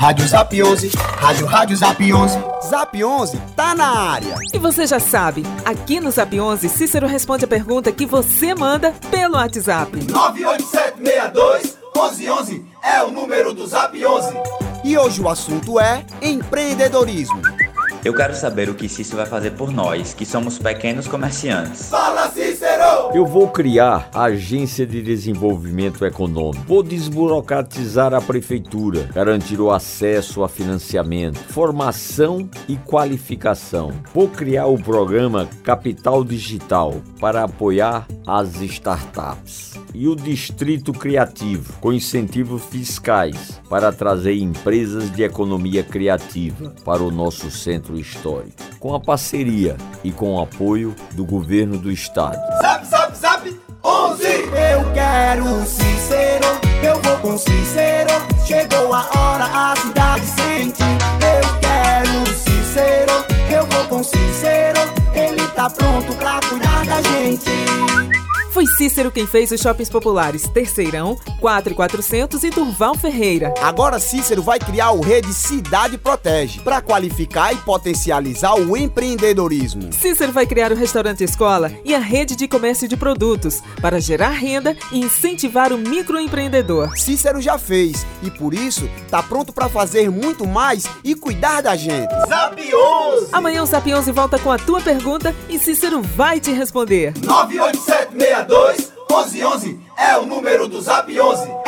Rádio Zap 11, Rádio Rádio Zap 11. Zap 11 tá na área. E você já sabe, aqui no Zap 11, Cícero responde a pergunta que você manda pelo WhatsApp. 98762 1111 é o número do Zap 11. E hoje o assunto é empreendedorismo. Eu quero saber o que Cícero vai fazer por nós, que somos pequenos comerciantes. Fala Cícero! Eu vou criar a Agência de Desenvolvimento Econômico. Vou desburocratizar a prefeitura, garantir o acesso a financiamento, formação e qualificação. Vou criar o programa Capital Digital para apoiar as startups. E o Distrito Criativo, com incentivos fiscais para trazer empresas de economia criativa para o nosso centro histórico, com a parceria e com o apoio do governo do estado. Zap, zap, zap, 11! Eu quero Cícero, eu vou com Cícero. Foi Cícero quem fez os shoppings populares Terceirão, 4400 e Durval Ferreira. Agora Cícero vai criar o Rede Cidade Protege para qualificar e potencializar o empreendedorismo. Cícero vai criar o restaurante escola e a rede de comércio de produtos para gerar renda e incentivar o microempreendedor. Cícero já fez e por isso tá pronto para fazer muito mais e cuidar da gente. Zap 11! Amanhã o Zap 11 volta com a tua pergunta e Cícero vai te responder. 98762 1111 é o número do Zap 11. É Cícero! 11!